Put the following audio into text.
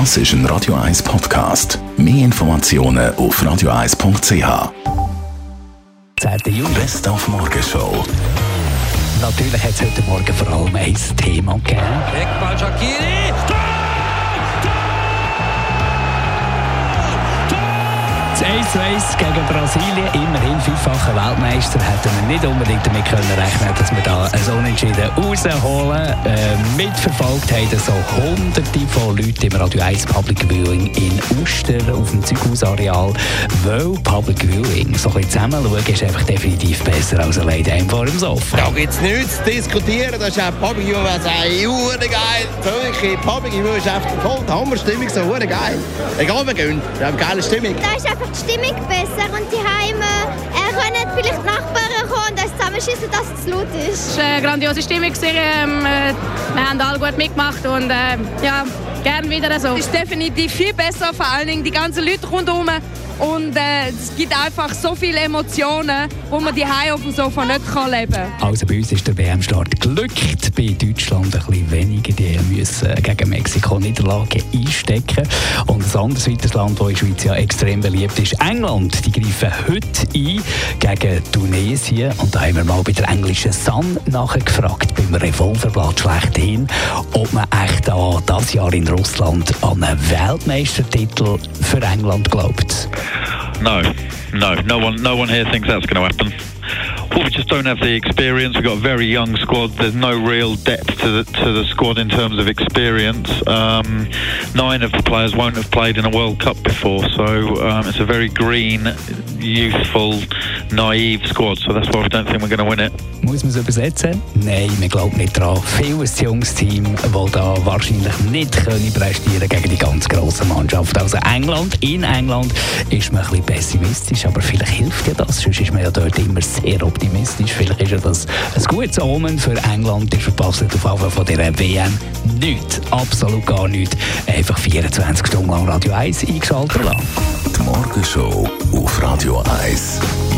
Das ist ein Radio 1 Podcast. Mehr Informationen auf radio1.ch. 10. Juli. Best auf Morgenshow. Natürlich hat es heute Morgen vor allem ein Thema gegeben. Eckball Shakiri. 1-1 gegen Brasilien, immerhin fünffacher Weltmeister, hätten wir nicht unbedingt damit können rechnen dass wir da so unentschieden rausholen. Äh, mitverfolgt haben so hunderte von Leuten im Radio 1 Public Viewing in Uster auf dem Zeughausareal, weil Public Viewing so ein bisschen zusammen schauen ist einfach definitiv besser als allein einem vor dem Sofa. Da gibt es nichts zu diskutieren. Das ist auch Public View, was hure geil. Wirklich, Public View ist einfach voll die Hammerstimmung, so hure geil. Egal, wir gehen, wir haben eine geile Stimmung. Da ist einfach Stimmung besser und die Heime äh, können vielleicht Nachbarn kommen und uns zusammenschießen, dass es zu laut ist. Es war eine grandiose Stimmung. Ähm, äh, wir haben alle gut mitgemacht und äh, ja, gerne wieder so. Es ist definitiv viel besser, vor allen Dingen die ganzen Leute rundherum. Und äh, es gibt einfach so viele Emotionen, wo man die auf dem Sofa nicht kann leben kann. Also bei uns ist der WM-Start glückt. Bei Deutschland ein bisschen weniger. Die müssen gegen Mexiko Niederlage einstecken. Und ein anderes weiteres Land, das in der Schweiz ja extrem beliebt ist, England. Die greifen heute ein gegen Tunesien. Und da haben wir mal bei der englischen Sun nachgefragt, beim Revolverblatt schlechthin, ob man echt an das Jahr in Russland an einen Weltmeistertitel für England glaubt. No, no, no one, no one here thinks that's going to happen. Well, we just don't have the experience. We've got a very young squad. There's no real depth to the, to the squad in terms of experience. Um, nine of the players won't have played in a World Cup before, so um, it's a very green, youthful, naive squad. So that's why we don't think we're going to win it. Muss man es übersetzen? Nein, wir glauben nicht dran. Viel ein junges Team, das da wahrscheinlich nicht können prestieren gegen die ganz grosse Mannschaft. Also England, in England ist man ein bisschen pessimistisch, aber vielleicht hilft ja das. Sonst ist man ja dort immer sehr optimistisch. Vielleicht ist ja das ein gutes Omen für England. Die verpasst auf Anfang von dieser WM nichts. Absolut gar nichts. Einfach 24 Stunden lang Radio 1 eingeschaltet lassen. Die Morgenshow auf Radio 1.